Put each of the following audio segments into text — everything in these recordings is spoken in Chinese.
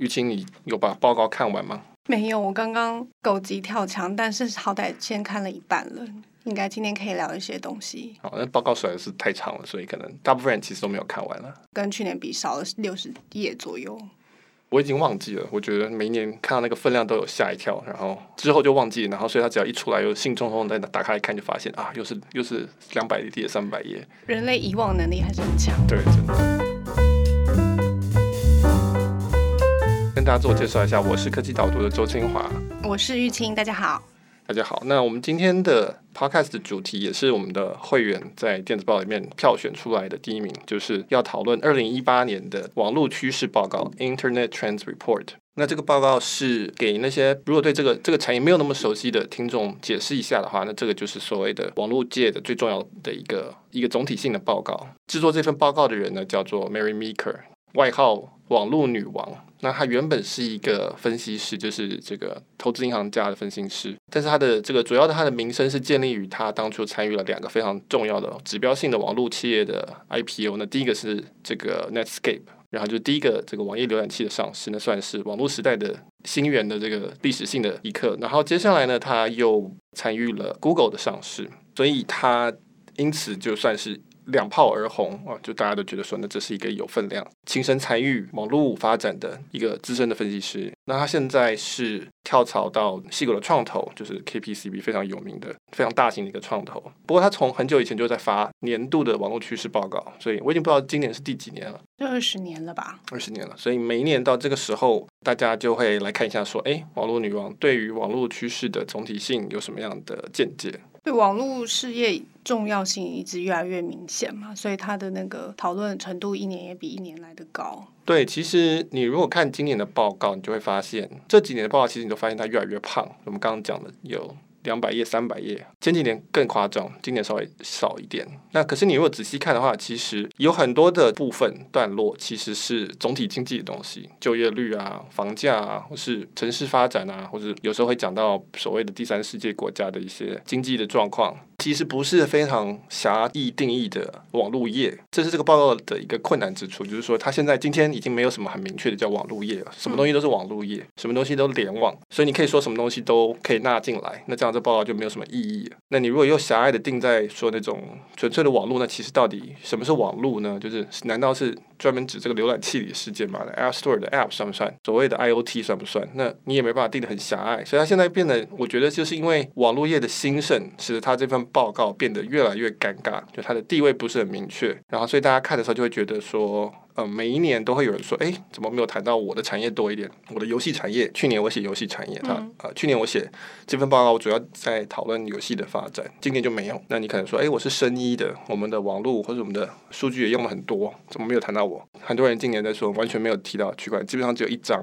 郁青，你有把报告看完吗？没有，我刚刚狗急跳墙，但是好歹先看了一半了，应该今天可以聊一些东西。好，那报告实在是太长了，所以可能大部分人其实都没有看完了，跟去年比少了六十页左右。我已经忘记了，我觉得每一年看到那个分量都有吓一跳，然后之后就忘记了，然后所以他只要一出来，又兴冲冲的打开一看，就发现啊，又是又是两百页、三百页。人类遗忘能力还是很强。对，真的。跟大家自我介绍一下，我是科技导读的周清华，我是玉清，大家好。大家好，那我们今天的 podcast 的主题也是我们的会员在电子报里面票选出来的第一名，就是要讨论二零一八年的网络趋势报告 Internet Trends Report。那这个报告是给那些如果对这个这个产业没有那么熟悉的听众解释一下的话，那这个就是所谓的网络界的最重要的一个一个总体性的报告。制作这份报告的人呢，叫做 Mary Meeker，外号网络女王。那她原本是一个分析师，就是这个投资银行家的分析师，但是她的这个主要的她的名声是建立于她当初参与了两个非常重要的指标性的网络企业的 IPO。那第一个是这个 Netscape，然后就第一个这个网页浏览器的上市，那算是网络时代的新源的这个历史性的一刻。然后接下来呢，他又参与了 Google 的上市，所以他因此就算是。两炮而红啊！就大家都觉得说，那这是一个有分量、亲身参与网络发展的一个资深的分析师。那他现在是跳槽到细狗的创投，就是 KPCB 非常有名的、非常大型的一个创投。不过他从很久以前就在发年度的网络趋势报告，所以我已经不知道今年是第几年了，就二十年了吧？二十年了。所以每一年到这个时候，大家就会来看一下，说，哎，网络女王对于网络趋势的总体性有什么样的见解？对网络事业重要性一直越来越明显嘛，所以它的那个讨论程度一年也比一年来的高。对，其实你如果看今年的报告，你就会发现这几年的报告，其实你都发现它越来越胖。我们刚刚讲的有。两百页、三百页，前几年更夸张，今年稍微少一点。那可是你如果仔细看的话，其实有很多的部分段落其实是总体经济的东西，就业率啊、房价啊，或是城市发展啊，或者有时候会讲到所谓的第三世界国家的一些经济的状况。其实不是非常狭义定义的网络业，这是这个报告的一个困难之处，就是说它现在今天已经没有什么很明确的叫网络业了，什么东西都是网络业，什么东西都联网，所以你可以说什么东西都可以纳进来，那这样这报告就没有什么意义了。那你如果又狭隘的定在说那种纯粹的网络，那其实到底什么是网络呢？就是难道是专门指这个浏览器里的世界嘛？App Store 的 App 算不算？所谓的 IoT 算不算？那你也没办法定的很狭隘，所以它现在变得，我觉得就是因为网络业的兴盛，使得它这份。报告变得越来越尴尬，就它的地位不是很明确，然后所以大家看的时候就会觉得说，呃，每一年都会有人说，哎，怎么没有谈到我的产业多一点？我的游戏产业，去年我写游戏产业，它呃，去年我写这份报告，我主要在讨论游戏的发展，今年就没有。那你可能说，哎，我是生医的，我们的网络或者我们的数据也用了很多，怎么没有谈到我？很多人今年在说，完全没有提到区块链，基本上只有一章。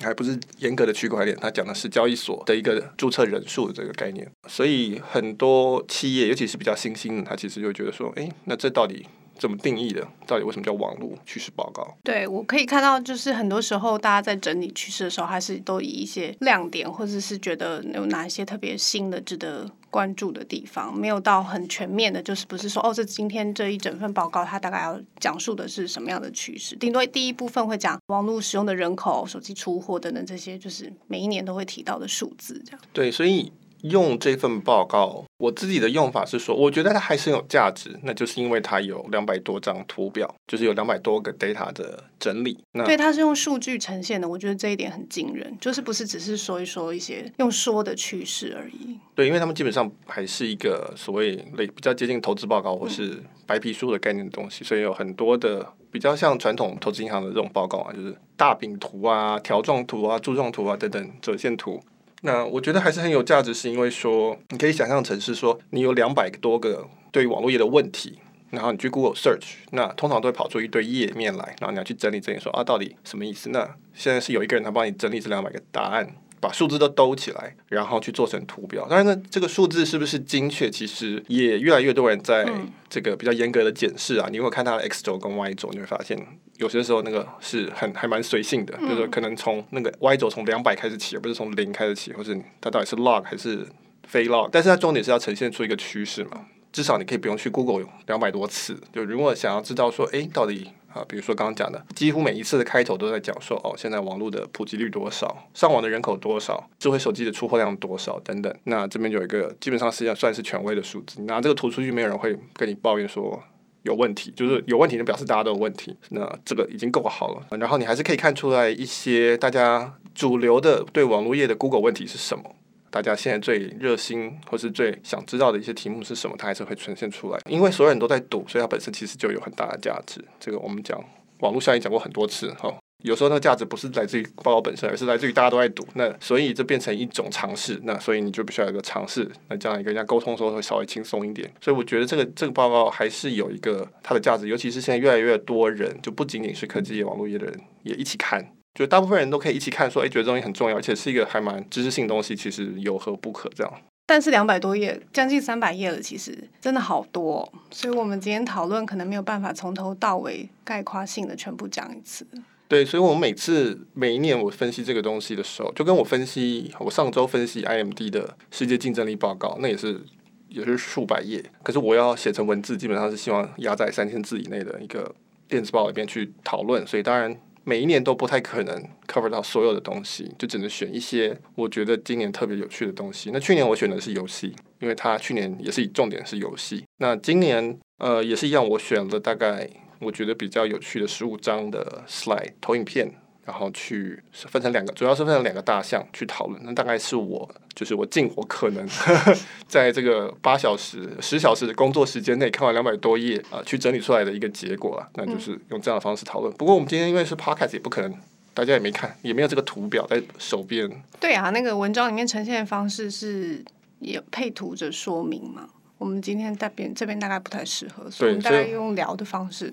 还不是严格的区块链，它讲的是交易所的一个注册人数的这个概念，所以很多企业，尤其是比较新兴的，他其实就觉得说，哎，那这到底？怎么定义的？到底为什么叫网络趋势报告？对，我可以看到，就是很多时候大家在整理趋势的时候，还是都以一些亮点，或者是觉得有哪一些特别新的、值得关注的地方，没有到很全面的，就是不是说哦，这今天这一整份报告它大概要讲述的是什么样的趋势？顶多第一部分会讲网络使用的人口、手机出货等等这些，就是每一年都会提到的数字，这样。对，所以。用这份报告，我自己的用法是说，我觉得它还是很有价值，那就是因为它有两百多张图表，就是有两百多个 data 的整理。那对，它是用数据呈现的，我觉得这一点很惊人，就是不是只是说一说一些用说的趋势而已。对，因为他们基本上还是一个所谓类比较接近投资报告或是白皮书的概念的东西，嗯、所以有很多的比较像传统投资银行的这种报告啊，就是大饼图啊、条状图啊、柱状图啊等等折线图。那我觉得还是很有价值，是因为说你可以想象成是说你有两百多个对于网络业的问题，然后你去 Google Search，那通常都会跑出一堆页面来，然后你要去整理整理说啊到底什么意思？那现在是有一个人他帮你整理这两百个答案。把数字都兜起来，然后去做成图表。当然呢，这个数字是不是精确，其实也越来越多人在这个比较严格的检视啊。嗯、你如果看它的 X 轴跟 Y 轴，你会发现有些时候那个是很还蛮随性的，嗯、就是说可能从那个 Y 轴从两百开始起，而不是从零开始起，或是它到底是 log 还是非 log。但是它重点是要呈现出一个趋势嘛。至少你可以不用去 Google 两百多次。就如果想要知道说，哎，到底啊，比如说刚刚讲的，几乎每一次的开头都在讲说，哦，现在网络的普及率多少，上网的人口多少，智慧手机的出货量多少等等。那这边有一个基本上是要算是权威的数字，你拿这个图出去，没有人会跟你抱怨说有问题，就是有问题就表示大家都有问题。那这个已经够好了。然后你还是可以看出来一些大家主流的对网络业的 Google 问题是什么。大家现在最热心或是最想知道的一些题目是什么，它还是会呈现出来。因为所有人都在赌，所以它本身其实就有很大的价值。这个我们讲网络效应讲过很多次哈。有时候那个价值不是来自于报告本身，而是来自于大家都在赌。那所以这变成一种尝试。那所以你就必须要有一个尝试。那这样一个跟人家沟通的时候会稍微轻松一点。所以我觉得这个这个报告还是有一个它的价值，尤其是现在越来越多人，就不仅仅是科技业、网络业的人也一起看。就大部分人都可以一起看，说，哎，觉得这东西很重要，而且是一个还蛮知识性的东西，其实有何不可？这样。但是两百多页，将近三百页了，其实真的好多哦，所以我们今天讨论可能没有办法从头到尾概括性的全部讲一次。对，所以我们每次每一年我分析这个东西的时候，就跟我分析我上周分析 IMD 的世界竞争力报告，那也是也是数百页，可是我要写成文字，基本上是希望压在三千字以内的一个电子报里边去讨论，所以当然。每一年都不太可能 cover 到所有的东西，就只能选一些我觉得今年特别有趣的东西。那去年我选的是游戏，因为它去年也是以重点是游戏。那今年呃也是一样，我选了大概我觉得比较有趣的十五张的 slide 投影片。然后去分成两个，主要是分成两个大项去讨论。那大概是我，就是我尽我可能，在这个八小时、十小时的工作时间内看完两百多页啊、呃，去整理出来的一个结果啊。那就是用这样的方式讨论。不过我们今天因为是 podcast，也不可能大家也没看，也没有这个图表在手边。对啊，那个文章里面呈现的方式是也配图着说明嘛。我们今天在边这边大概不太适合，所以我们大概用聊的方式。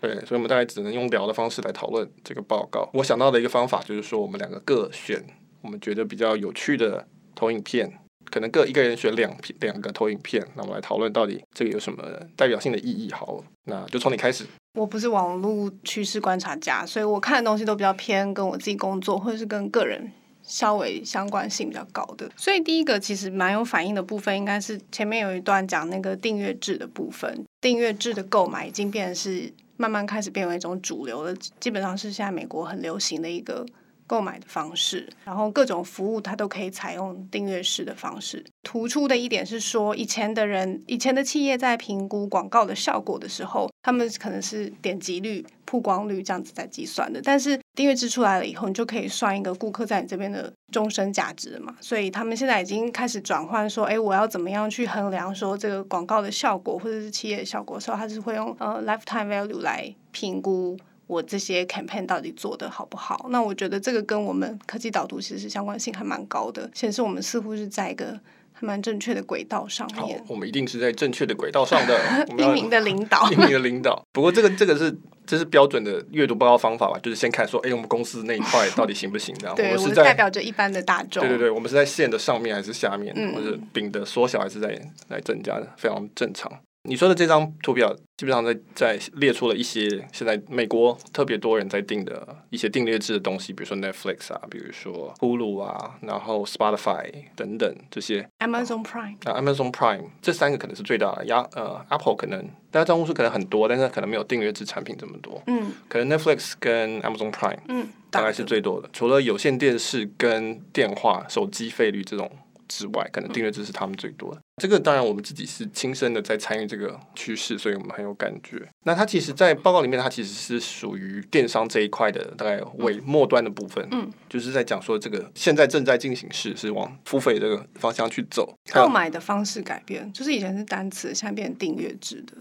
对，所以我们大概只能用聊的方式来讨论这个报告。我想到的一个方法就是说，我们两个各选我们觉得比较有趣的投影片，可能各一个人选两片两个投影片，那我们来讨论到底这个有什么代表性的意义。好，那就从你开始。我不是网络趋势观察家，所以我看的东西都比较偏跟我自己工作或者是跟个人稍微相关性比较高的。所以第一个其实蛮有反应的部分，应该是前面有一段讲那个订阅制的部分，订阅制的购买已经变成是。慢慢开始变为一种主流的，基本上是现在美国很流行的一个购买的方式。然后各种服务它都可以采用订阅式的方式。突出的一点是说，以前的人，以前的企业在评估广告的效果的时候，他们可能是点击率、曝光率这样子在计算的。但是订阅制出来了以后，你就可以算一个顾客在你这边的终身价值嘛。所以他们现在已经开始转换说，哎，我要怎么样去衡量说这个广告的效果或者是企业的效果的时候，他是会用呃 lifetime value 来评估我这些 campaign 到底做得好不好。那我觉得这个跟我们科技导读其实相关性还蛮高的，显示我们似乎是在一个。蛮正确的轨道上面，好，我们一定是在正确的轨道上的。英明的领导，英明的领导。不过这个这个是这是标准的阅读报告方法吧？就是先看说，哎，我们公司那一块到底行不行？然后，我们是在代表着一般的大众。对对对，我们是在线的上面还是下面，嗯、或者饼的缩小还是在来增加的，非常正常。你说的这张图表，基本上在在列出了一些现在美国特别多人在订的一些订阅制的东西，比如说 Netflix 啊，比如说 Hulu 啊，然后 Spotify 等等这些。Amazon Prime 啊，Amazon Prime 这三个可能是最大的。呀，呃，Apple 可能大家账户数可能很多，但是可能没有订阅制产品这么多。嗯，可能 Netflix 跟 Amazon Prime 嗯大概是最多的，除了有线电视跟电话、手机费率这种。之外，可能订阅制是他们最多的。嗯、这个当然，我们自己是亲身的在参与这个趋势，所以我们很有感觉。那它其实，在报告里面，它其实是属于电商这一块的大概尾末端的部分。嗯，就是在讲说这个现在正在进行式是往付费这个方向去走。购买的方式改变，就是以前是单次，现在变成订阅制的，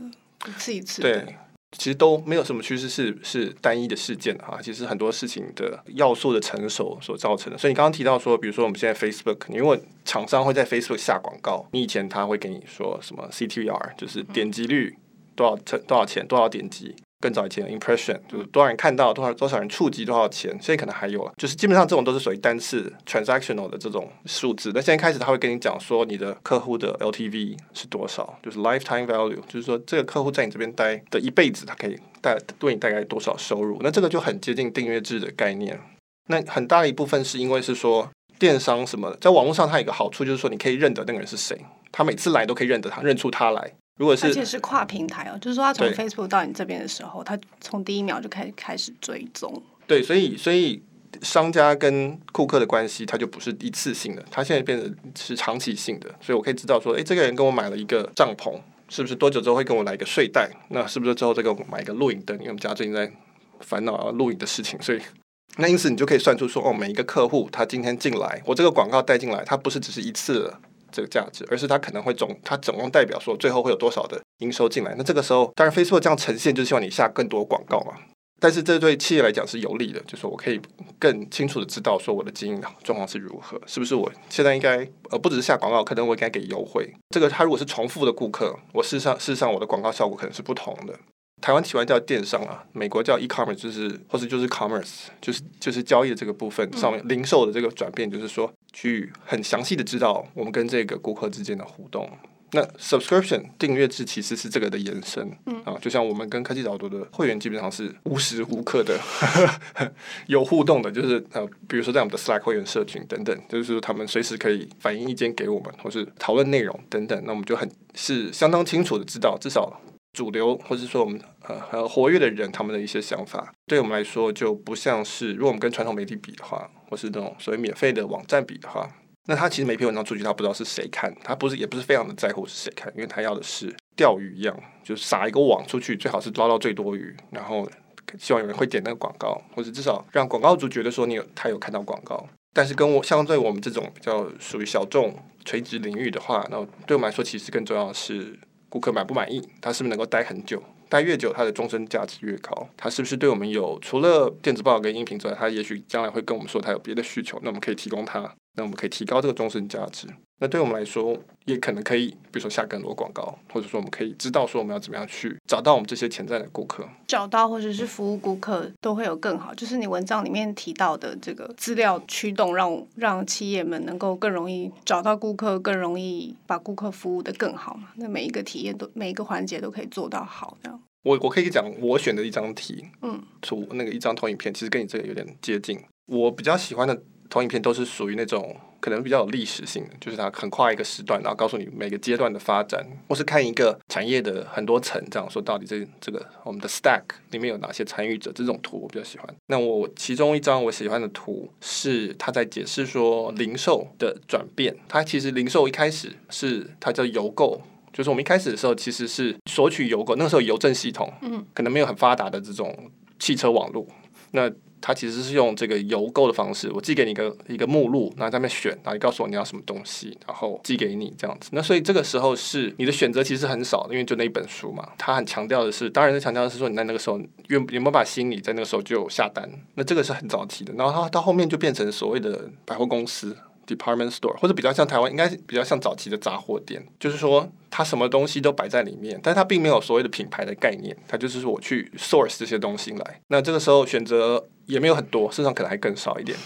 一次一次。对。其实都没有什么趋势是是单一的事件哈，其实很多事情的要素的成熟所造成的。所以你刚刚提到说，比如说我们现在 Facebook，你如果厂商会在 Facebook 下广告，你以前他会给你说什么 CTR，就是点击率多少成多少钱多少点击。更早以前的 impression 就是多少人看到多少多少人触及多少钱，现在可能还有了，就是基本上这种都是属于单次 transactional 的这种数字。那现在开始他会跟你讲说你的客户的 LTV 是多少，就是 lifetime value，就是说这个客户在你这边待的一辈子，他可以带对你带来多少收入。那这个就很接近订阅制的概念。那很大的一部分是因为是说电商什么的，在网络上它有一个好处就是说你可以认得那个人是谁，他每次来都可以认得他，认出他来。如果是而且是跨平台哦，就是说他从 Facebook 到你这边的时候，他从第一秒就开始开始追踪。对，所以所以商家跟顾客的关系，它就不是一次性的，它现在变成是长期性的。所以我可以知道说，诶，这个人跟我买了一个帐篷，是不是多久之后会跟我来一个睡袋？那是不是之后再给我买一个录影灯？因为我们家最近在烦恼要录影的事情，所以。那因此你就可以算出说，哦，每一个客户他今天进来，我这个广告带进来，它不是只是一次的这个价值，而是它可能会总，它总共代表说最后会有多少的营收进来。那这个时候，当然 Facebook 这样呈现，就是希望你下更多广告嘛。但是这对企业来讲是有利的，就是我可以更清楚的知道说我的经营状况是如何，是不是我现在应该呃不只是下广告，可能我应该给优惠。这个他如果是重复的顾客，我事实上事实上我的广告效果可能是不同的。台湾喜欢叫电商啊，美国叫 e-commerce，就是或者就是 commerce，就是就是交易的这个部分上面零售的这个转变，就是说去很详细的知道我们跟这个顾客之间的互动。那 subscription 订阅制其实是这个的延伸，啊，就像我们跟科技导读的会员基本上是无时无刻的 有互动的，就是呃，比如说在我们的 Slack 会员社群等等，就是说他们随时可以反映意见给我们，或是讨论内容等等，那我们就很是相当清楚的知道，至少。主流，或者说我们呃很活跃的人，他们的一些想法，对我们来说就不像是，如果我们跟传统媒体比的话，或是那种所谓免费的网站比的话，那他其实每篇文章出去，他不知道是谁看，他不是也不是非常的在乎是谁看，因为他要的是钓鱼一样，就撒一个网出去，最好是捞到最多鱼，然后希望有人会点那个广告，或者至少让广告主觉得说你有他有看到广告。但是跟我相对我们这种比较属于小众垂直领域的话，那对我们来说其实更重要的是。顾客满不满意？他是不是能够待很久？待越久，他的终身价值越高。他是不是对我们有除了电子报跟音频之外，他也许将来会跟我们说他有别的需求？那我们可以提供他，那我们可以提高这个终身价值。那对我们来说，也可能可以，比如说下更多广告，或者说我们可以知道说我们要怎么样去找到我们这些潜在的顾客，找到或者是服务顾客都会有更好。就是你文章里面提到的这个资料驱动让，让让企业们能够更容易找到顾客，更容易把顾客服务的更好嘛。那每一个体验都每一个环节都可以做到好，这样。我我可以讲，我选的一张题，嗯，图那个一张投影片，其实跟你这个有点接近。我比较喜欢的投影片都是属于那种。可能比较有历史性的，就是它很跨一个时段，然后告诉你每个阶段的发展，或是看一个产业的很多层，这样说到底这这个我们的 stack 里面有哪些参与者，这种图我比较喜欢。那我其中一张我喜欢的图是他在解释说零售的转变，它其实零售一开始是它叫邮购，就是我们一开始的时候其实是索取邮购，那个时候邮政系统嗯可能没有很发达的这种汽车网络，那。它其实是用这个邮购的方式，我寄给你一个一个目录，然后在那边选，然后你告诉我你要什么东西，然后寄给你这样子。那所以这个时候是你的选择其实很少，因为就那一本书嘛。他很强调的是，当然是强调的是说你在那个时候愿有没有把心理在那个时候就下单。那这个是很早期的，然后他到后面就变成所谓的百货公司。Department store 或者比较像台湾，应该比较像早期的杂货店，就是说它什么东西都摆在里面，但它并没有所谓的品牌的概念，它就是说我去 source 这些东西来。那这个时候选择也没有很多，市场可能还更少一点，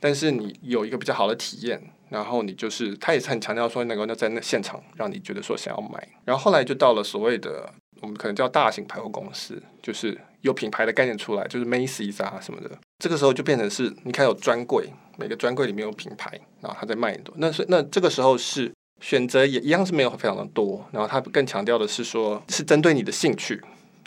但是你有一个比较好的体验，然后你就是他也是很强调说能够在那现场让你觉得说想要买，然后后来就到了所谓的。我们可能叫大型百货公司，就是有品牌的概念出来，就是 Macy's 啊什么的。这个时候就变成是，你看有专柜，每个专柜里面有品牌，然后他在卖很多。那是那这个时候是选择也一样是没有非常的多，然后他更强调的是说，是针对你的兴趣。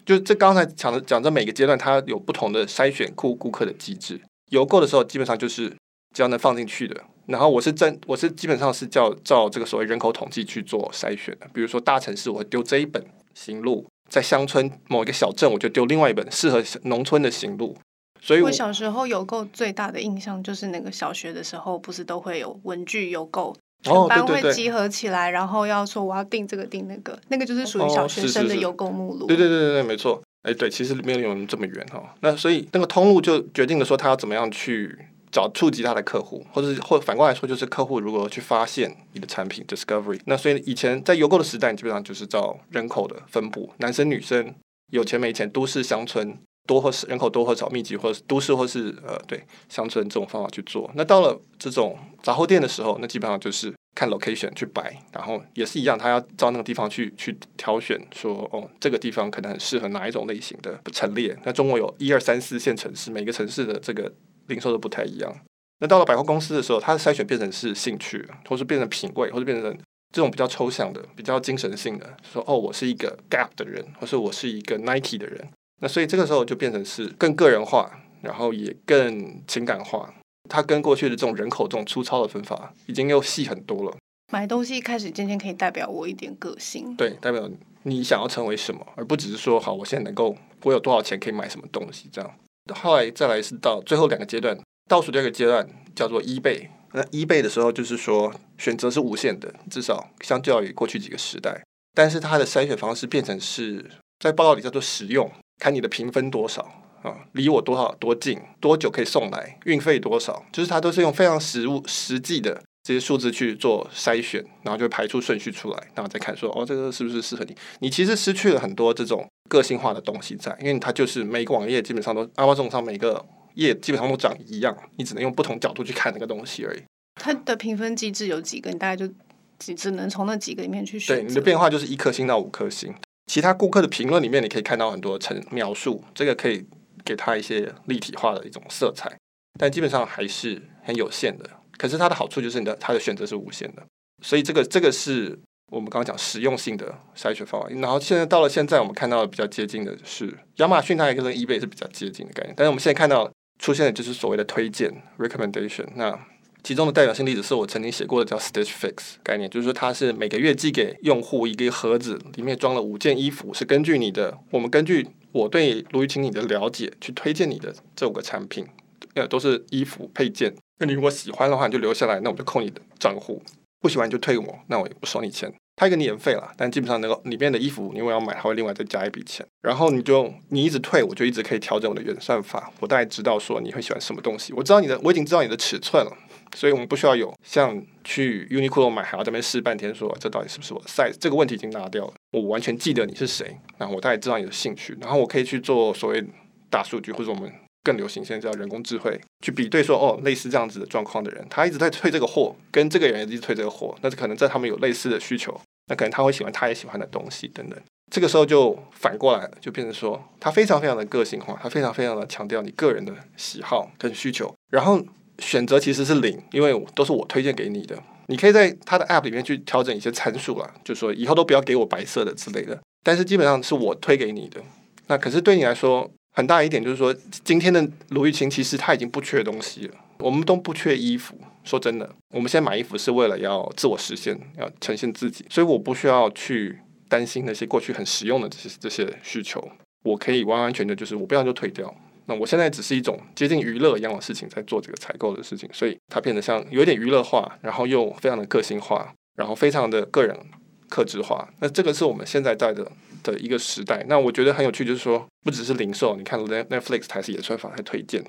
就这刚才讲的讲这每个阶段，它有不同的筛选顾顾客的机制。邮购的时候，基本上就是只要能放进去的。然后我是真我是基本上是叫照这个所谓人口统计去做筛选的。比如说大城市，我会丢这一本。行路在乡村某一个小镇，我就丢另外一本适合农村的行路。所以我，我小时候邮购最大的印象就是那个小学的时候，不是都会有文具邮购，全班会集合起来，然后要说我要订这个订那个，那个就是属于小学生的邮购目录。对对对对对，没错。哎，对，其实没有有这么远哈。那所以那个通路就决定了说他要怎么样去。找触及他的客户，或者或反过来说，就是客户如何去发现你的产品 discovery。那所以以前在邮购的时代，基本上就是照人口的分布，男生女生，有钱没钱，都市乡村，多或是人口多或少，密集或是都市或是呃对乡村这种方法去做。那到了这种杂货店的时候，那基本上就是看 location 去摆，然后也是一样，他要照那个地方去去挑选，说哦这个地方可能很适合哪一种类型的陈列。那中国有一二三四线城市，每个城市的这个。零售都不太一样。那到了百货公司的时候，它的筛选变成是兴趣，或是变成品味，或者变成这种比较抽象的、比较精神性的，说哦，我是一个 Gap 的人，或是我是一个 Nike 的人。那所以这个时候就变成是更个人化，然后也更情感化。它跟过去的这种人口这种粗糙的分法，已经又细很多了。买东西开始渐渐可以代表我一点个性，对，代表你想要成为什么，而不只是说好，我现在能够我有多少钱可以买什么东西这样。后来再来是到最后两个阶段，倒数第二个阶段叫做一倍。那一倍的时候就是说选择是无限的，至少相较于过去几个时代。但是它的筛选方式变成是在报告里叫做实用，看你的评分多少啊，离我多少多近，多久可以送来，运费多少，就是它都是用非常实物实际的这些数字去做筛选，然后就排出顺序出来，然后再看说哦，这个是不是适合你？你其实失去了很多这种个性化的东西在，因为它就是每个网页基本上都 Amazon 上每个。页基本上都长一样，你只能用不同角度去看那个东西而已。它的评分机制有几个？你大概就只只能从那几个里面去选。对，你的变化就是一颗星到五颗星。其他顾客的评论里面，你可以看到很多层描述，这个可以给他一些立体化的一种色彩，但基本上还是很有限的。可是它的好处就是你的它的选择是无限的，所以这个这个是我们刚刚讲实用性的筛选方法。然后现在到了现在，我们看到的比较接近的是亚马逊，它也跟 eBay 是比较接近的概念。但是我们现在看到。出现的就是所谓的推荐 （recommendation）。那其中的代表性例子是我曾经写过的，叫 Stitch Fix 概念，就是说它是每个月寄给用户一个盒子，里面装了五件衣服，是根据你的，我们根据我对卢玉清你的了解去推荐你的这五个产品，呃，都是衣服配件。那你如果喜欢的话，你就留下来，那我就扣你的账户；不喜欢就退我，那我也不收你钱。它一个年费了，但基本上那个里面的衣服，你如果要买，它会另外再加一笔钱。然后你就你一直退，我就一直可以调整我的原算法。我大概知道说你会喜欢什么东西，我知道你的，我已经知道你的尺寸了，所以我们不需要有像去 Uniqlo 买还要在那边试半天说，说这到底是不是我的 size，这个问题已经拿掉了。我完全记得你是谁，然后我大概知道你的兴趣，然后我可以去做所谓大数据或者我们更流行现在叫人工智慧去比对说，哦，类似这样子的状况的人，他一直在退这个货，跟这个人一直退这个货，那可能在他们有类似的需求。那可能他会喜欢他也喜欢的东西等等，这个时候就反过来了，就变成说他非常非常的个性化，他非常非常的强调你个人的喜好跟需求，然后选择其实是零，因为都是我推荐给你的，你可以在他的 App 里面去调整一些参数啦，就说以后都不要给我白色的之类的，但是基本上是我推给你的。那可是对你来说很大一点就是说，今天的卢玉清其实他已经不缺东西了，我们都不缺衣服。说真的，我们现在买衣服是为了要自我实现，要呈现自己，所以我不需要去担心那些过去很实用的这些这些需求，我可以完完全全就是我不要就退掉。那我现在只是一种接近娱乐一样的事情，在做这个采购的事情，所以它变得像有点娱乐化，然后又非常的个性化，然后非常的个人克制化。那这个是我们现在在的的一个时代。那我觉得很有趣，就是说不只是零售，你看 Netflix 它是演算法在推荐。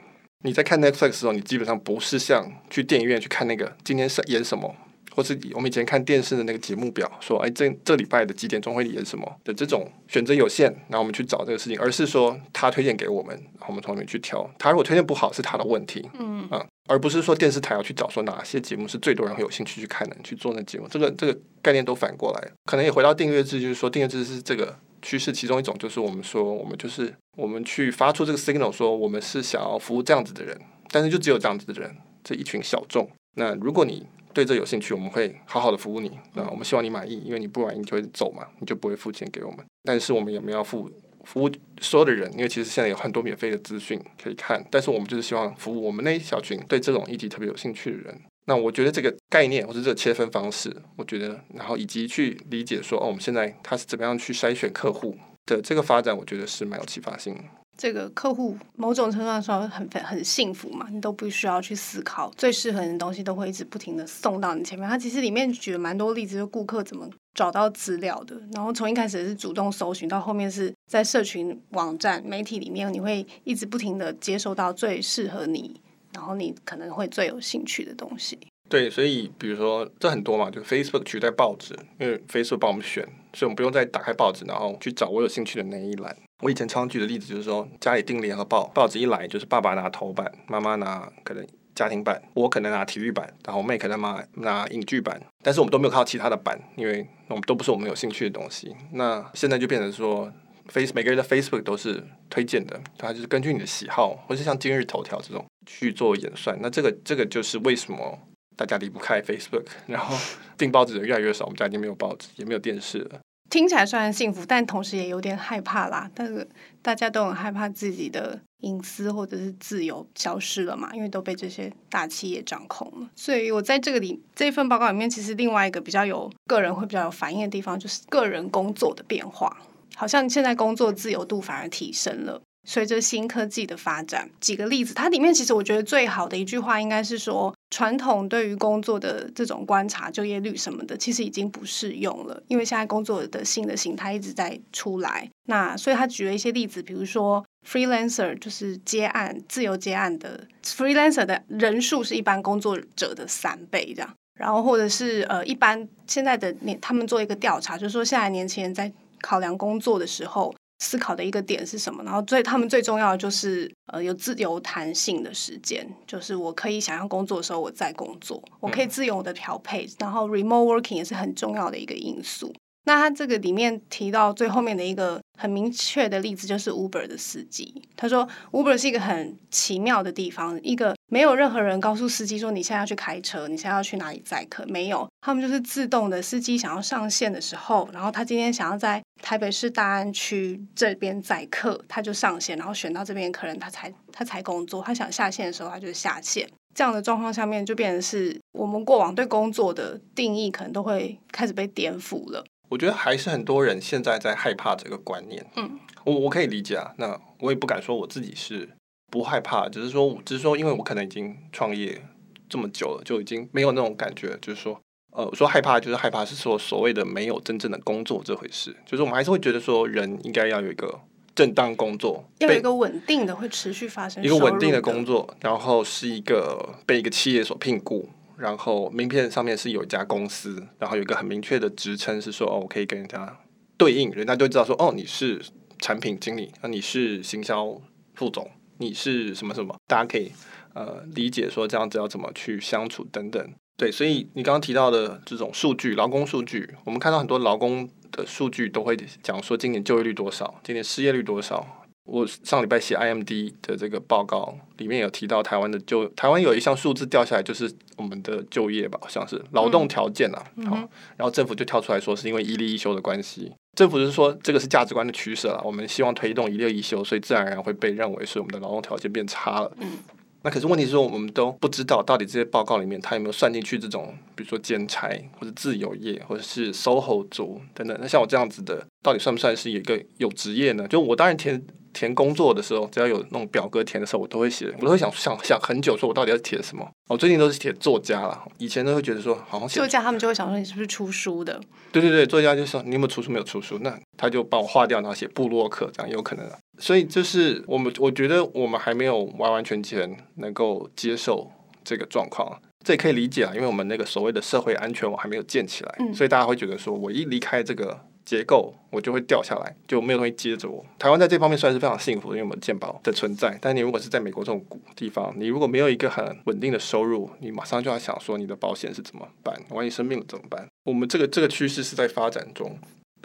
你在看 Netflix 的时候，你基本上不是像去电影院去看那个今天是演什么，或是我们以前看电视的那个节目表，说哎这这礼拜的几点钟会演什么的这种选择有限，然后我们去找这个事情，而是说他推荐给我们，然后我们从里面去挑。他如果推荐不好是他的问题，嗯啊，而不是说电视台要去找说哪些节目是最多人会有兴趣去看的，去做那节目。这个这个概念都反过来，可能也回到订阅制，就是说订阅制是这个。趋势其中一种就是我们说，我们就是我们去发出这个 signal，说我们是想要服务这样子的人，但是就只有这样子的人，这一群小众。那如果你对这有兴趣，我们会好好的服务你。那我们希望你满意，因为你不满意你就会走嘛，你就不会付钱给我们。但是我们也没有付服务所有的人，因为其实现在有很多免费的资讯可以看。但是我们就是希望服务我们那一小群对这种议题特别有兴趣的人。那我觉得这个概念或者这个切分方式，我觉得，然后以及去理解说，哦，我们现在他是怎么样去筛选客户的这个发展，我觉得是蛮有启发性的。这个客户某种程度上说很很幸福嘛，你都不需要去思考最适合你的东西，都会一直不停的送到你前面。他其实里面举了蛮多例子，就顾客怎么找到资料的，然后从一开始是主动搜寻，到后面是在社群网站媒体里面，你会一直不停的接收到最适合你。然后你可能会最有兴趣的东西。对，所以比如说这很多嘛，就 Facebook 取代报纸，因为 Facebook 帮我们选，所以我们不用再打开报纸，然后去找我有兴趣的那一栏。我以前常举的例子就是说，家里订联合报，报纸一来就是爸爸拿头版，妈妈拿可能家庭版，我可能拿体育版，然后妹可能拿拿影剧版，但是我们都没有看到其他的版，因为我们都不是我们有兴趣的东西。那现在就变成说，Face 每个人的 Facebook 都是推荐的，它就是根据你的喜好，或是像今日头条这种。去做演算，那这个这个就是为什么大家离不开 Facebook，然后订报纸的越来越少，我们家已经没有报纸，也没有电视了。听起来虽然幸福，但同时也有点害怕啦。但是大家都很害怕自己的隐私或者是自由消失了嘛，因为都被这些大企业掌控了。所以我在这个里这份报告里面，其实另外一个比较有个人会比较有反应的地方，就是个人工作的变化，好像现在工作自由度反而提升了。随着新科技的发展，几个例子，它里面其实我觉得最好的一句话应该是说，传统对于工作的这种观察、就业率什么的，其实已经不适用了，因为现在工作的新的形态一直在出来。那所以他举了一些例子，比如说 freelancer 就是接案、自由接案的 freelancer 的人数是一般工作者的三倍这样，然后或者是呃一般现在的年，他们做一个调查，就是说现在年轻人在考量工作的时候。思考的一个点是什么？然后最他们最重要的就是呃有自由弹性的时间，就是我可以想要工作的时候我在工作，我可以自由的调配。然后 remote working 也是很重要的一个因素。那它这个里面提到最后面的一个很明确的例子，就是 Uber 的司机。他说 Uber 是一个很奇妙的地方，一个没有任何人告诉司机说你现在要去开车，你现在要去哪里载客，没有，他们就是自动的。司机想要上线的时候，然后他今天想要在台北市大安区这边载客，他就上线，然后选到这边客人，他才他才工作。他想下线的时候，他就下线。这样的状况下面，就变成是我们过往对工作的定义，可能都会开始被颠覆了。我觉得还是很多人现在在害怕这个观念。嗯，我我可以理解啊。那我也不敢说我自己是不害怕，只是说，只是说，因为我可能已经创业这么久了，就已经没有那种感觉。就是说，呃，我说害怕，就是害怕是说所谓的没有真正的工作这回事。就是我们还是会觉得说，人应该要有一个正当工作，要有一个稳定的会持续发生一个稳定的工作，然后是一个被一个企业所聘雇。然后名片上面是有一家公司，然后有一个很明确的职称是说哦，我可以跟人家对应，人家就知道说哦，你是产品经理，那你是行销副总，你是什么什么，大家可以呃理解说这样子要怎么去相处等等。对，所以你刚刚提到的这种数据，劳工数据，我们看到很多劳工的数据都会讲说今年就业率多少，今年失业率多少。我上礼拜写 IMD 的这个报告，里面有提到台湾的就台湾有一项数字掉下来，就是我们的就业吧，好像是劳动条件啊。好，然后政府就跳出来说，是因为一例一休的关系。政府就是说，这个是价值观的取舍啊，我们希望推动一例一休，所以自然而然会被认为是我们的劳动条件变差了。嗯，那可是问题是说，我们都不知道到底这些报告里面它有没有算进去这种，比如说兼差或者自由业或者是 SOHO 族等等。那像我这样子的，到底算不算是一个有职业呢？就我当然填。填工作的时候，只要有那种表格填的时候，我都会写，我都会想想想很久，说我到底要填什么。我最近都是填作家了，以前都会觉得说好像作家，他们就会想说你是不是出书的？对对对，作家就说你有没有出书？没有出书，那他就帮我划掉，然后写部落客，这样有可能。所以就是我们，我觉得我们还没有完完全全能够接受这个状况，这也可以理解啊，因为我们那个所谓的社会安全网还没有建起来，嗯，所以大家会觉得说我一离开这个。结构我就会掉下来，就没有东西接着我。台湾在这方面算是非常幸福，因为我们健保的存在。但你如果是在美国这种地方，你如果没有一个很稳定的收入，你马上就要想说你的保险是怎么办？万一生病了怎么办？我们这个这个趋势是在发展中。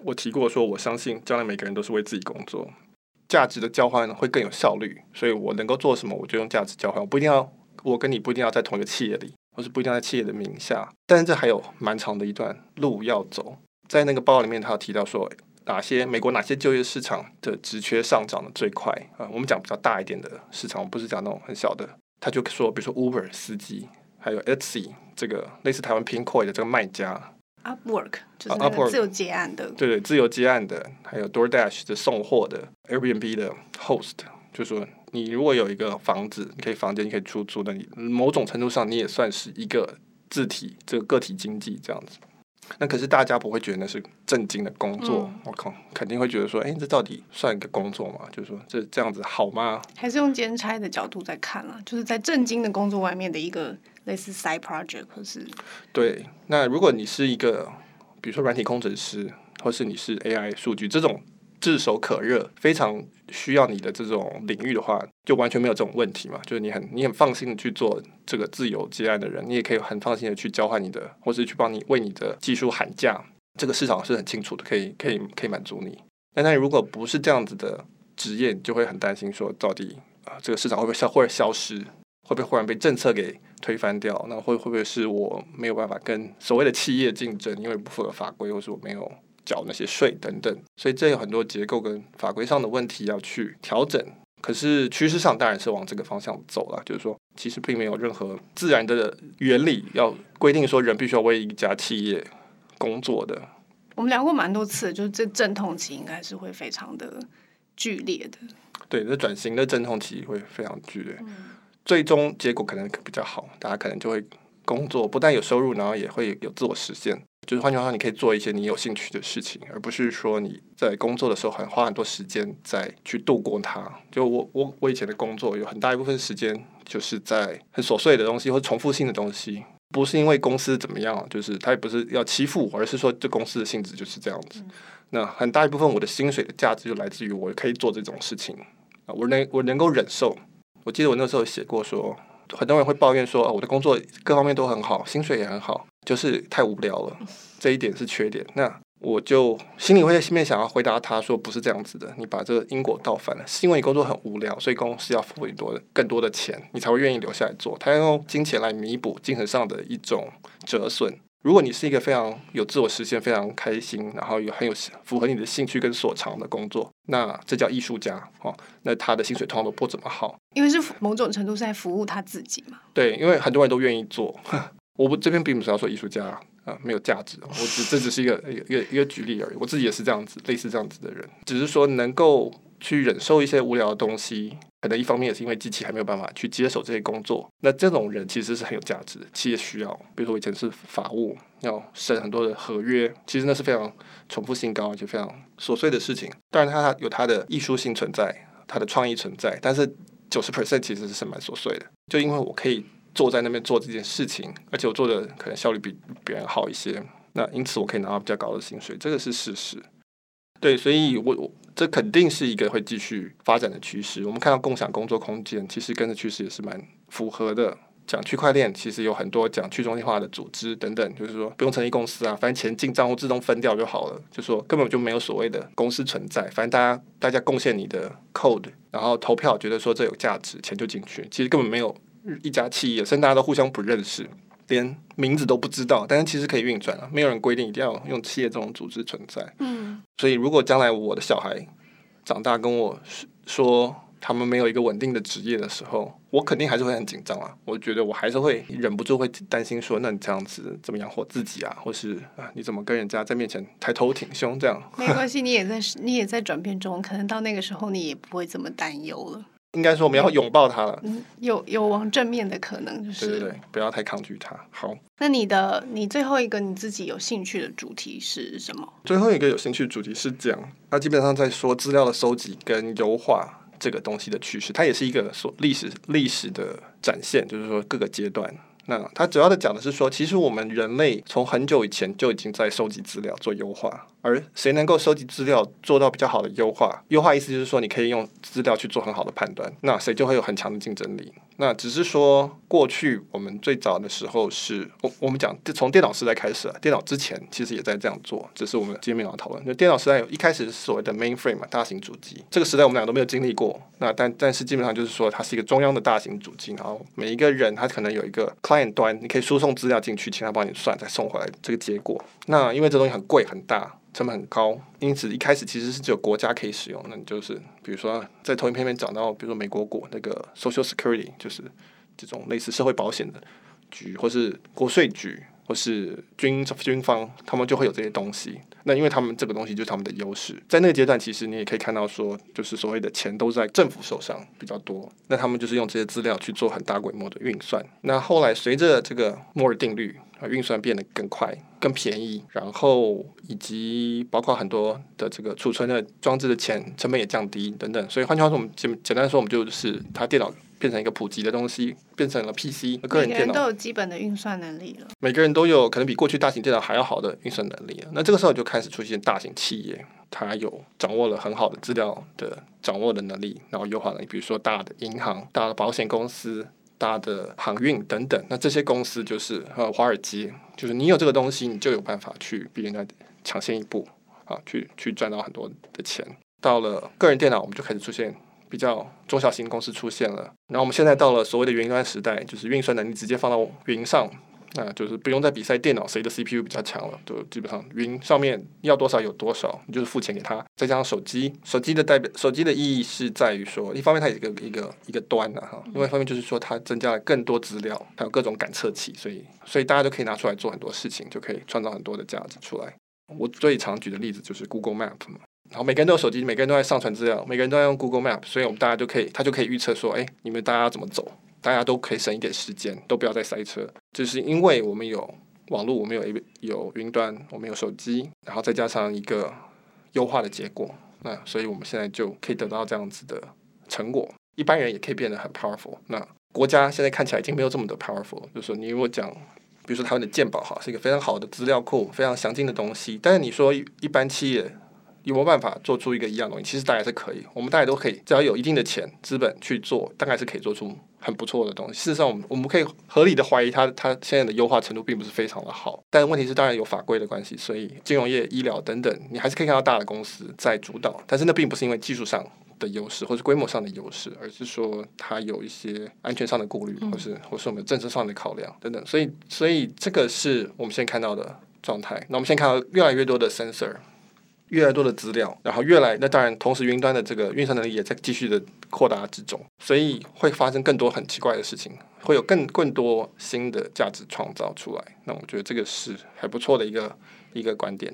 我提过说，我相信将来每个人都是为自己工作，价值的交换会更有效率。所以我能够做什么，我就用价值交换。我不一定要，我跟你不一定要在同一个企业里，或是不一定要在企业的名下。但是这还有蛮长的一段路要走。在那个报告里面，他有提到说，哪些美国哪些就业市场的职缺上涨的最快啊？我们讲比较大一点的市场，不是讲那种很小的。他就说，比如说 Uber 司机，还有 Etsy 这个类似台湾 Pinkoi 的这个卖家，Upwork 就是那个自由接案的，对对，自由接案的，还有 DoorDash 的送货的，Airbnb 的 Host，就是说你如果有一个房子，你可以房间你可以出租的，你某种程度上你也算是一个自体这个个体经济这样子。那可是大家不会觉得那是正经的工作，嗯、我靠，肯定会觉得说，哎、欸，这到底算一个工作吗？就是说，这这样子好吗？还是用兼差的角度在看啊，就是在正经的工作外面的一个类似 side project，或是对。那如果你是一个，比如说软体工程师，或是你是 AI 数据这种。炙手可热，非常需要你的这种领域的话，就完全没有这种问题嘛。就是你很你很放心的去做这个自由接案的人，你也可以很放心的去交换你的，或是去帮你为你的技术喊价。这个市场是很清楚的，可以可以可以满足你。但那如果不是这样子的职业，你就会很担心说，到底啊、这个市场会不会消或者消失？会不会忽然被政策给推翻掉？那会会不会是我没有办法跟所谓的企业竞争，因为不符合法规，或是我没有缴那些税等等？所以这有很多结构跟法规上的问题要去调整。可是趋势上当然是往这个方向走了，就是说，其实并没有任何自然的原理要规定说人必须要为一家企业工作的。我们聊过蛮多次，就是这阵痛期应该是会非常的剧烈的。对，这转型的阵痛期会非常剧烈，嗯、最终结果可能比较好，大家可能就会工作，不但有收入，然后也会有自我实现。就是换句话说，你可以做一些你有兴趣的事情，而不是说你在工作的时候很花很多时间在去度过它。就我我我以前的工作有很大一部分时间就是在很琐碎的东西或重复性的东西，不是因为公司怎么样，就是他也不是要欺负我，而是说这公司的性质就是这样子。嗯、那很大一部分我的薪水的价值就来自于我可以做这种事情啊，我能我能够忍受。我记得我那时候写过说，很多人会抱怨说，哦，我的工作各方面都很好，薪水也很好。就是太无聊了，这一点是缺点。那我就心里会在心里面想要回答他说，不是这样子的，你把这个因果倒反了，是因为你工作很无聊，所以公司要付很多更多的钱，你才会愿意留下来做。他要用金钱来弥补精神上的一种折损。如果你是一个非常有自我实现、非常开心，然后有很有符合你的兴趣跟所长的工作，那这叫艺术家哦。那他的薪水通常都不怎么好，因为是某种程度是在服务他自己嘛。对，因为很多人都愿意做。我不这边并不是要说艺术家啊、没有价值，我只这只是一个一个一个一个举例而已。我自己也是这样子，类似这样子的人，只是说能够去忍受一些无聊的东西，可能一方面也是因为机器还没有办法去接手这些工作。那这种人其实是很有价值的，企业需要。比如说我以前是法务，要审很多的合约，其实那是非常重复性高而且非常琐碎的事情。当然它有它的艺术性存在，它的创意存在，但是九十 percent 其实是蛮琐碎的。就因为我可以。坐在那边做这件事情，而且我做的可能效率比别人好一些，那因此我可以拿到比较高的薪水，这个是事实。对，所以我我这肯定是一个会继续发展的趋势。我们看到共享工作空间，其实跟着趋势也是蛮符合的。讲区块链，其实有很多讲去中心化的组织等等，就是说不用成立公司啊，反正钱进账户自动分掉就好了，就说根本就没有所谓的公司存在，反正大家大家贡献你的 code，然后投票觉得说这有价值，钱就进去，其实根本没有。一家企业，甚至大家都互相不认识，连名字都不知道，但是其实可以运转啊。没有人规定一定要用企业这种组织存在。嗯，所以如果将来我的小孩长大跟我说他们没有一个稳定的职业的时候，我肯定还是会很紧张啊。我觉得我还是会忍不住会担心说，那你这样子怎么养活自己啊？或是啊，你怎么跟人家在面前抬头挺胸这样？没关系，你也在你也在转变中，可能到那个时候你也不会这么担忧了。应该说我们要拥抱它了，嗯，有有往正面的可能，就是对对对，不要太抗拒它。好，那你的你最后一个你自己有兴趣的主题是什么？最后一个有兴趣的主题是讲，它基本上在说资料的收集跟优化这个东西的趋势，它也是一个所历史历史的展现，就是说各个阶段。那它主要的讲的是说，其实我们人类从很久以前就已经在收集资料做优化。而谁能够收集资料做到比较好的优化？优化意思就是说，你可以用资料去做很好的判断，那谁就会有很强的竞争力。那只是说，过去我们最早的时候是，我我们讲从电脑时代开始啊，电脑之前其实也在这样做，只是我们今天没有讨论。就电脑时代有一开始是所谓的 mainframe 嘛，大型主机，这个时代我们俩都没有经历过。那但但是基本上就是说，它是一个中央的大型主机，然后每一个人他可能有一个 client 端，你可以输送资料进去，请他帮你算，再送回来这个结果。那因为这东西很贵很大。成本很高，因此一开始其实是只有国家可以使用。那你就是比如说在投影片里面讲到，比如说美国国那个 Social Security，就是这种类似社会保险的局，或是国税局，或是军军方，他们就会有这些东西。那因为他们这个东西就是他们的优势，在那个阶段，其实你也可以看到说，就是所谓的钱都在政府手上比较多。那他们就是用这些资料去做很大规模的运算。那后来随着这个摩尔定律。运算变得更快、更便宜，然后以及包括很多的这个储存的装置的钱成本也降低等等。所以换句话说，我们简简单说，我们就是它电脑变成一个普及的东西，变成了 PC 个人电脑。每个人都有基本的运算能力了。每个人都有可能比过去大型电脑还要好的运算能力了。那这个时候就开始出现大型企业，它有掌握了很好的资料的掌握的能力，然后优化能力，比如说大的银行、大的保险公司。大的航运等等，那这些公司就是呃华尔街，就是你有这个东西，你就有办法去比人家抢先一步啊，去去赚到很多的钱。到了个人电脑，我们就开始出现比较中小型公司出现了。然后我们现在到了所谓的云端时代，就是运算能力直接放到云上。那就是不用再比赛电脑谁的 CPU 比较强了，就基本上云上面要多少有多少，你就是付钱给他。再加上手机，手机的代表，手机的意义是在于说，一方面它有一个一个一个端的哈，另外一方面就是说它增加了更多资料，还有各种感测器，所以所以大家就可以拿出来做很多事情，就可以创造很多的价值出来。我最常举的例子就是 Google Map 嘛，然后每个人都有手机，每个人都在上传资料，每个人都在用 Google Map，所以我们大家就可以，他就可以预测说，哎，你们大家怎么走？大家都可以省一点时间，都不要再塞车，就是因为我们有网络，我们有有云端，我们有手机，然后再加上一个优化的结果，那所以我们现在就可以得到这样子的成果。一般人也可以变得很 powerful。那国家现在看起来已经没有这么的 powerful，就是说你如果讲，比如说台湾的鉴宝哈，是一个非常好的资料库，非常详尽的东西，但是你说一般企业。有没有办法做出一个一样东西？其实大概是可以，我们大概都可以，只要有一定的钱资本去做，大概是可以做出很不错的东西。事实上，我们我们可以合理的怀疑它，它现在的优化程度并不是非常的好。但问题是，当然有法规的关系，所以金融业、医疗等等，你还是可以看到大的公司在主导。但是那并不是因为技术上的优势或是规模上的优势，而是说它有一些安全上的顾虑，或是或是我们政策上的考量等等。所以，所以这个是我们现在看到的状态。那我们现在看到越来越多的 sensor。越来越多的资料，然后越来那当然，同时云端的这个运算能力也在继续的扩大之中，所以会发生更多很奇怪的事情，会有更更多新的价值创造出来。那我觉得这个是还不错的一个一个观点。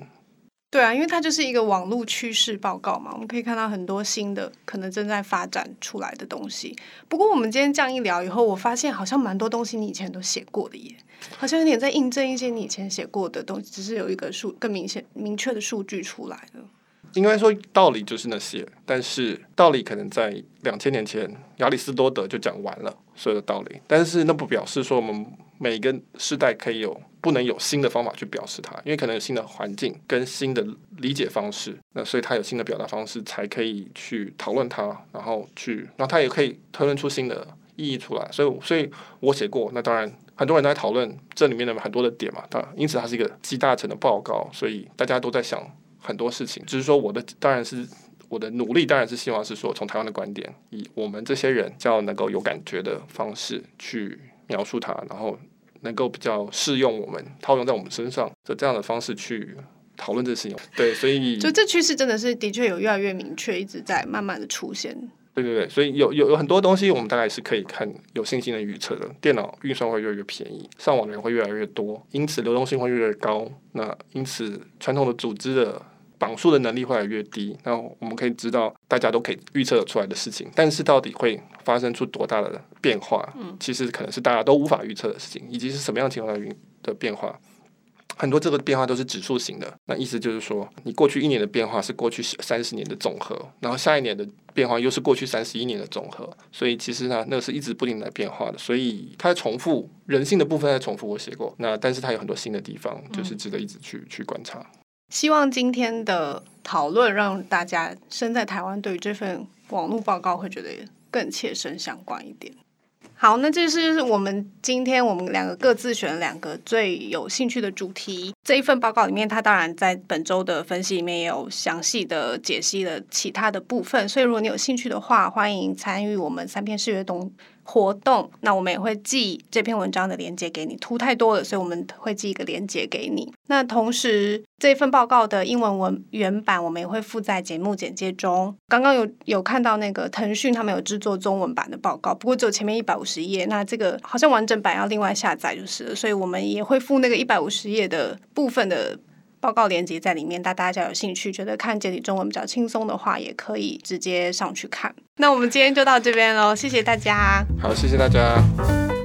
对啊，因为它就是一个网络趋势报告嘛，我们可以看到很多新的可能正在发展出来的东西。不过我们今天这样一聊以后，我发现好像蛮多东西你以前都写过的耶，好像有点在印证一些你以前写过的东西，只是有一个数更明显、明确的数据出来了。应该说道理就是那些，但是道理可能在两千年前亚里士多德就讲完了所有的道理，但是那不表示说我们每一个时代可以有不能有新的方法去表示它，因为可能有新的环境跟新的理解方式，那所以它有新的表达方式才可以去讨论它，然后去，然后它也可以推论出新的意义出来。所以，所以我写过，那当然很多人都在讨论这里面的很多的点嘛，当然因此它是一个集大成的报告，所以大家都在想。很多事情，只是说我的当然是我的努力，当然是希望是说从台湾的观点，以我们这些人较能够有感觉的方式去描述它，然后能够比较适用我们套用在我们身上的这样的方式去讨论这个事情。对，所以就这趋势真的是的确有越来越明确，一直在慢慢的出现。对对对，所以有有有很多东西我们大概是可以看有信心的预测的。电脑运算会越来越便宜，上网的人会越来越多，因此流动性会越来越高。那因此传统的组织的绑数的能力会越来越低。那我们可以知道大家都可以预测出来的事情，但是到底会发生出多大的变化，其实可能是大家都无法预测的事情，以及是什么样情况的的变化。很多这个变化都是指数型的，那意思就是说，你过去一年的变化是过去三十年的总和，然后下一年的变化又是过去三十一年的总和，所以其实呢，那个是一直不停在变化的，所以它重复人性的部分在重复，我写过，那但是它有很多新的地方，就是值得一直去去观察。希望今天的讨论让大家身在台湾，对于这份网络报告会觉得更切身相关一点。好，那这是我们今天我们两个各自选两个最有兴趣的主题。这一份报告里面，它当然在本周的分析里面也有详细的解析了其他的部分。所以，如果你有兴趣的话，欢迎参与我们三篇视觉动活动，那我们也会寄这篇文章的链接给你。图太多了，所以我们会寄一个链接给你。那同时，这份报告的英文文原版，我们也会附在节目简介中。刚刚有有看到那个腾讯他们有制作中文版的报告，不过只有前面一百五十页，那这个好像完整版要另外下载就是了。所以我们也会附那个一百五十页的部分的。报告连接在里面，大家有兴趣，觉得看简体中文比较轻松的话，也可以直接上去看。那我们今天就到这边喽，谢谢大家。好，谢谢大家。